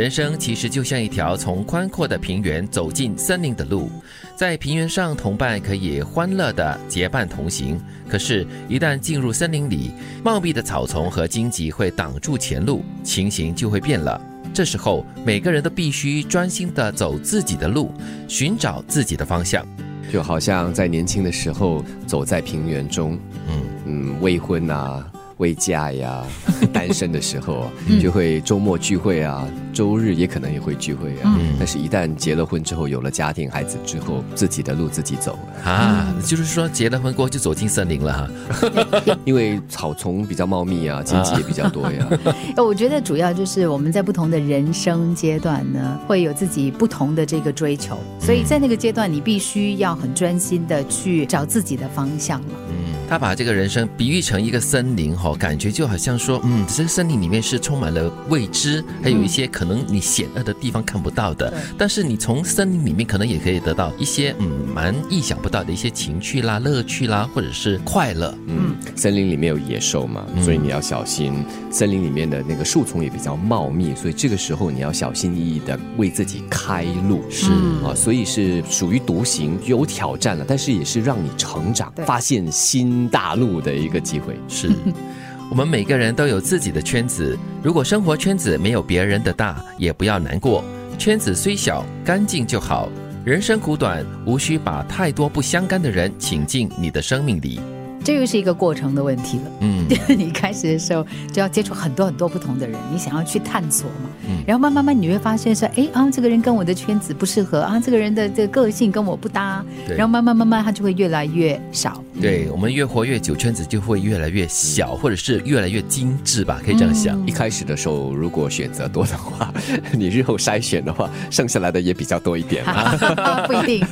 人生其实就像一条从宽阔的平原走进森林的路，在平原上同伴可以欢乐的结伴同行，可是，一旦进入森林里，茂密的草丛和荆棘会挡住前路，情形就会变了。这时候，每个人都必须专心的走自己的路，寻找自己的方向。就好像在年轻的时候走在平原中，嗯嗯，未婚啊。未嫁呀，单身的时候就会周末聚会啊，周日也可能也会聚会啊。但是，一旦结了婚之后，有了家庭、孩子之后，自己的路自己走啊。就是说，结了婚过后就走进森林了哈，因为草丛比较茂密啊，荆棘也比较多呀。我觉得主要就是我们在不同的人生阶段呢，会有自己不同的这个追求，所以在那个阶段，你必须要很专心的去找自己的方向了。嗯。他把这个人生比喻成一个森林，哈，感觉就好像说，嗯，这个森林里面是充满了未知，还有一些可能你险恶的地方看不到的。但是你从森林里面可能也可以得到一些，嗯，蛮意想不到的一些情趣啦、乐趣啦，或者是快乐。嗯，森林里面有野兽嘛，所以你要小心。森林里面的那个树丛也比较茂密，所以这个时候你要小心翼翼的为自己开路。是啊，所以是属于独行，有挑战了，但是也是让你成长、发现新。大陆的一个机会 是，我们每个人都有自己的圈子。如果生活圈子没有别人的大，也不要难过。圈子虽小，干净就好。人生苦短，无需把太多不相干的人请进你的生命里。这又是一个过程的问题了。嗯，你开始的时候就要接触很多很多不同的人，你想要去探索嘛。嗯，然后慢慢慢你会发现说，哎啊，这个人跟我的圈子不适合啊，这个人的这个个性跟我不搭。对。然后慢慢慢慢他就会越来越少。对我们越活越久，圈子就会越来越小，或者是越来越精致吧，可以这样想。一开始的时候，如果选择多的话，你日后筛选的话，剩下来的也比较多一点。不一定。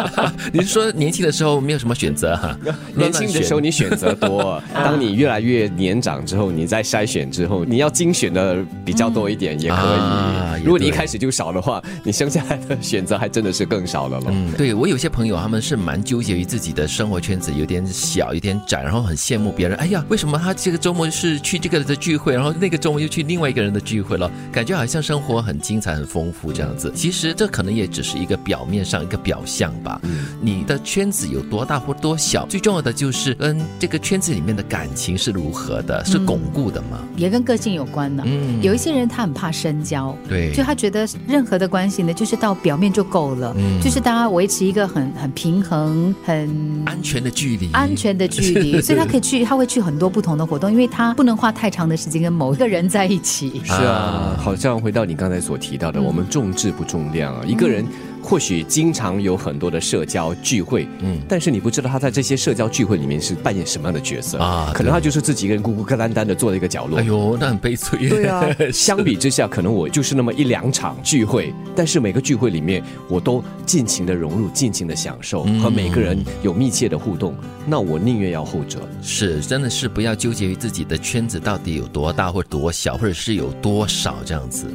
你是说年轻的时候没有什么选择哈？年轻的时候。你选择多，当你越来越年长之后，你再筛选之后，你要精选的比较多一点也可以。如果你一开始就少的话，你剩下来的选择还真的是更少了了。嗯，对我有些朋友他们是蛮纠结于自己的生活圈子有点小、有点窄，然后很羡慕别人。哎呀，为什么他这个周末是去这个人的聚会，然后那个周末又去另外一个人的聚会了？感觉好像生活很精彩、很丰富这样子。其实这可能也只是一个表面上一个表象吧。嗯，你的圈子有多大或多小，最重要的就是嗯。这个圈子里面的感情是如何的？是巩固的吗？也跟个性有关呢。嗯，有一些人他很怕深交，对，就他觉得任何的关系呢，就是到表面就够了，嗯，就是大家维持一个很很平衡、很安全的距离，安全的距离，所以他可以去，他会去很多不同的活动，因为他不能花太长的时间跟某一个人在一起。是啊，好像回到你刚才所提到的，我们重质不重量啊，一个人。或许经常有很多的社交聚会，嗯，但是你不知道他在这些社交聚会里面是扮演什么样的角色啊？可能他就是自己一个人孤孤单单的坐在一个角落。哎呦，那很悲催。对啊，相比之下，可能我就是那么一两场聚会，但是每个聚会里面我都尽情的融入，尽情的享受，和每个人有密切的互动。那我宁愿要后者。是，真的是不要纠结于自己的圈子到底有多大或多小，或者是有多少这样子。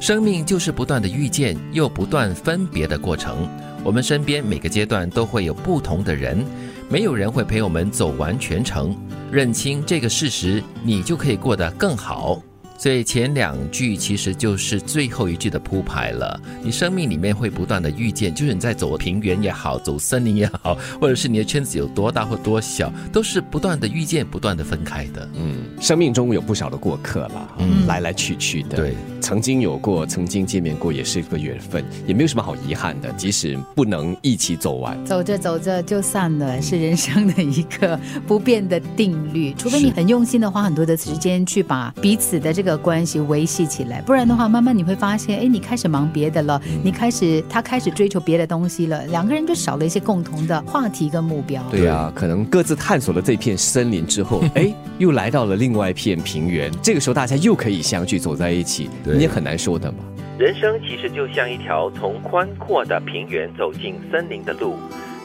生命就是不断的遇见又不断分别的过程。我们身边每个阶段都会有不同的人，没有人会陪我们走完全程。认清这个事实，你就可以过得更好。所以前两句其实就是最后一句的铺排了。你生命里面会不断的遇见，就是你在走平原也好，走森林也好，或者是你的圈子有多大或多小，都是不断的遇见，不断的分开的。嗯，生命中有不少的过客了，嗯，来来去去的。对，曾经有过，曾经见面过，也是一个缘分，也没有什么好遗憾的。即使不能一起走完，走着走着就散了，是人生的一个不变的定律。除非你很用心的花很多的时间去把彼此的这个。关系维系起来，不然的话，慢慢你会发现，哎，你开始忙别的了，你开始他开始追求别的东西了，两个人就少了一些共同的话题跟目标。对啊，可能各自探索了这片森林之后，哎，又来到了另外一片平原，这个时候大家又可以相聚走在一起，你也很难说的嘛。人生其实就像一条从宽阔的平原走进森林的路，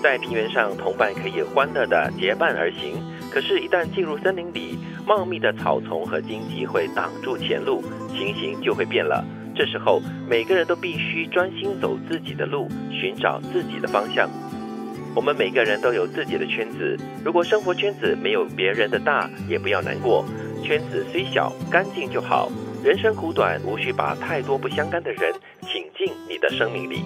在平原上同伴可以欢乐的结伴而行，可是，一旦进入森林里。茂密的草丛和荆棘会挡住前路，情形就会变了。这时候，每个人都必须专心走自己的路，寻找自己的方向。我们每个人都有自己的圈子，如果生活圈子没有别人的大，也不要难过。圈子虽小，干净就好。人生苦短，无需把太多不相干的人请进你的生命里。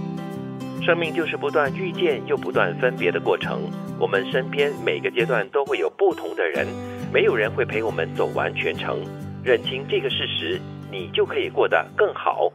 生命就是不断遇见又不断分别的过程。我们身边每个阶段都会有不同的人，没有人会陪我们走完全程。认清这个事实，你就可以过得更好。